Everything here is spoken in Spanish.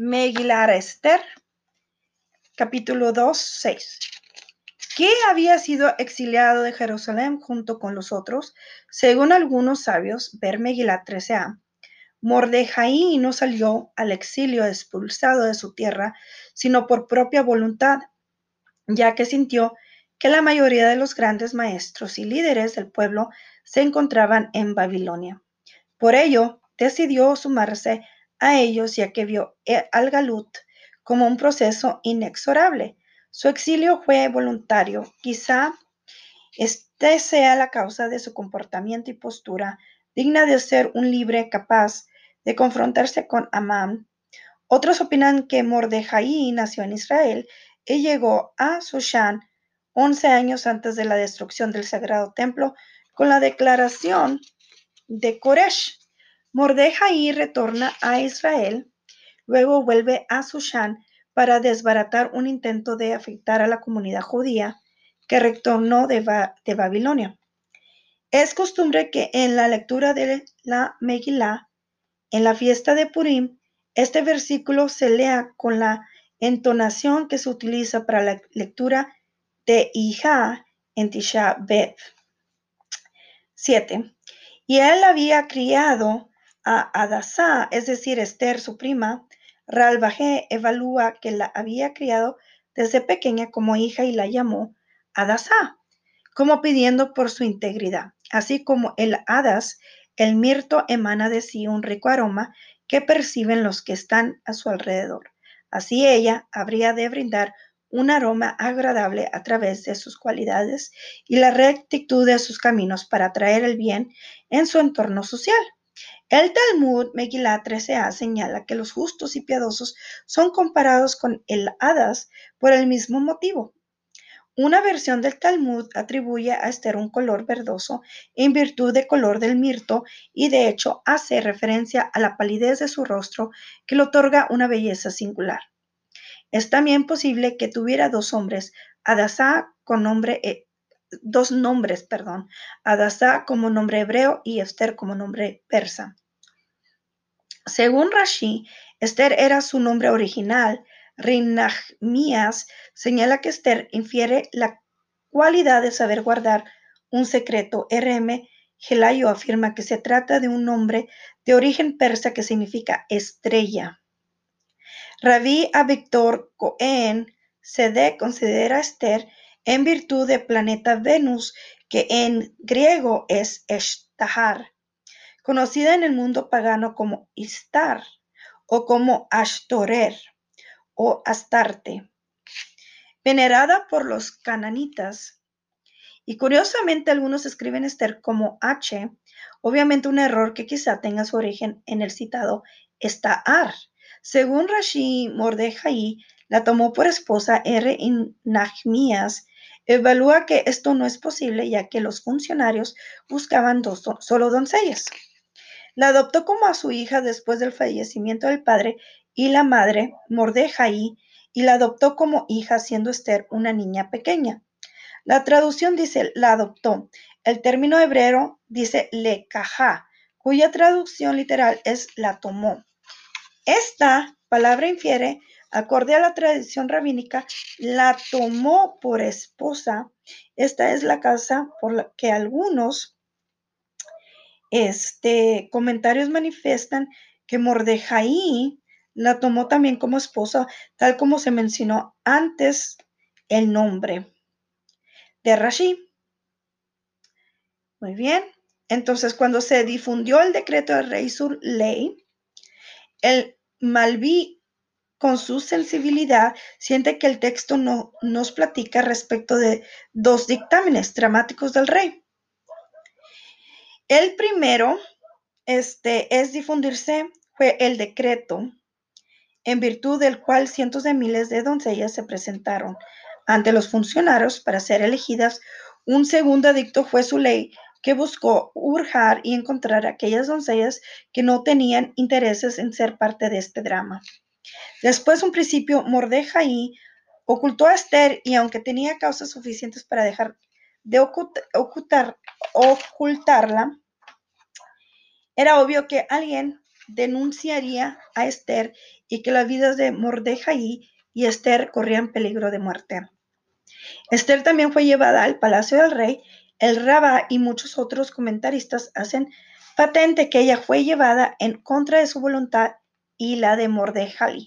Megilar Esther, capítulo 2, 6. Que había sido exiliado de Jerusalén junto con los otros, según algunos sabios, ver Megilat 13a. Mordejai no salió al exilio expulsado de su tierra, sino por propia voluntad, ya que sintió que la mayoría de los grandes maestros y líderes del pueblo se encontraban en Babilonia. Por ello, decidió sumarse a ellos ya que vio eh, al Galut como un proceso inexorable. Su exilio fue voluntario. Quizá este sea la causa de su comportamiento y postura digna de ser un libre capaz de confrontarse con Amán. Otros opinan que Mordejai nació en Israel y llegó a Sushan 11 años antes de la destrucción del sagrado templo con la declaración de Koresh. Mordejai retorna a Israel, luego vuelve a Sushan para desbaratar un intento de afectar a la comunidad judía que retornó de, Babilonia. Es costumbre que en la lectura de la Megillah, en la fiesta de Purim, este versículo se lea con la entonación que se utiliza para la lectura de Ija en Tisha B'Av. 7. Y él había criado a Adasá, es decir, Esther, su prima, Ralbajé evalúa que la había criado desde pequeña como hija y la llamó Adasá, como pidiendo por su integridad. Así como el Hadas, el mirto emana de sí un rico aroma que perciben los que están a su alrededor. Así ella habría de brindar un aroma agradable a través de sus cualidades y la rectitud de sus caminos para atraer el bien en su entorno social. El Talmud Megillah 13a señala que los justos y piadosos son comparados con el hadas por el mismo motivo. Una versión del Talmud atribuye a Esther un color verdoso en virtud del color del mirto y de hecho hace referencia a la palidez de su rostro que le otorga una belleza singular. Es también posible que tuviera dos hombres, Adasá con nombre e dos nombres, perdón, Adasá como nombre hebreo y Esther como nombre persa. Según Rashi, Esther era su nombre original. Rinachmias señala que Esther infiere la cualidad de saber guardar un secreto. RM Gelayo afirma que se trata de un nombre de origen persa que significa estrella. Rabí Victor Cohen Sede considera a Esther en virtud de planeta Venus, que en griego es Eshtahar, conocida en el mundo pagano como Istar o como Ashtorer o Astarte, venerada por los cananitas. Y curiosamente algunos escriben Esther como H, obviamente un error que quizá tenga su origen en el citado Estahar. Según Rashi Mordejai, la tomó por esposa R. evalúa que esto no es posible ya que los funcionarios buscaban dos, solo doncellas. La adoptó como a su hija después del fallecimiento del padre y la madre, Mordejai, y la adoptó como hija siendo Esther una niña pequeña. La traducción dice la adoptó. El término hebreo dice le cajá, cuya traducción literal es la tomó. Esta palabra infiere Acorde a la tradición rabínica, la tomó por esposa. Esta es la casa por la que algunos este, comentarios manifiestan que Mordejai la tomó también como esposa, tal como se mencionó antes el nombre de Rashi. Muy bien. Entonces, cuando se difundió el decreto de rey sur ley, el Malví con su sensibilidad, siente que el texto no, nos platica respecto de dos dictámenes dramáticos del rey. El primero este, es difundirse fue el decreto en virtud del cual cientos de miles de doncellas se presentaron ante los funcionarios para ser elegidas. Un segundo dicto fue su ley que buscó urjar y encontrar a aquellas doncellas que no tenían intereses en ser parte de este drama. Después, un principio, Mordejai ocultó a Esther y aunque tenía causas suficientes para dejar de ocultar, ocultarla, era obvio que alguien denunciaría a Esther y que las vidas de Mordejai y Esther corrían peligro de muerte. Esther también fue llevada al palacio del rey. El Rabá y muchos otros comentaristas hacen patente que ella fue llevada en contra de su voluntad y la de Mordejai.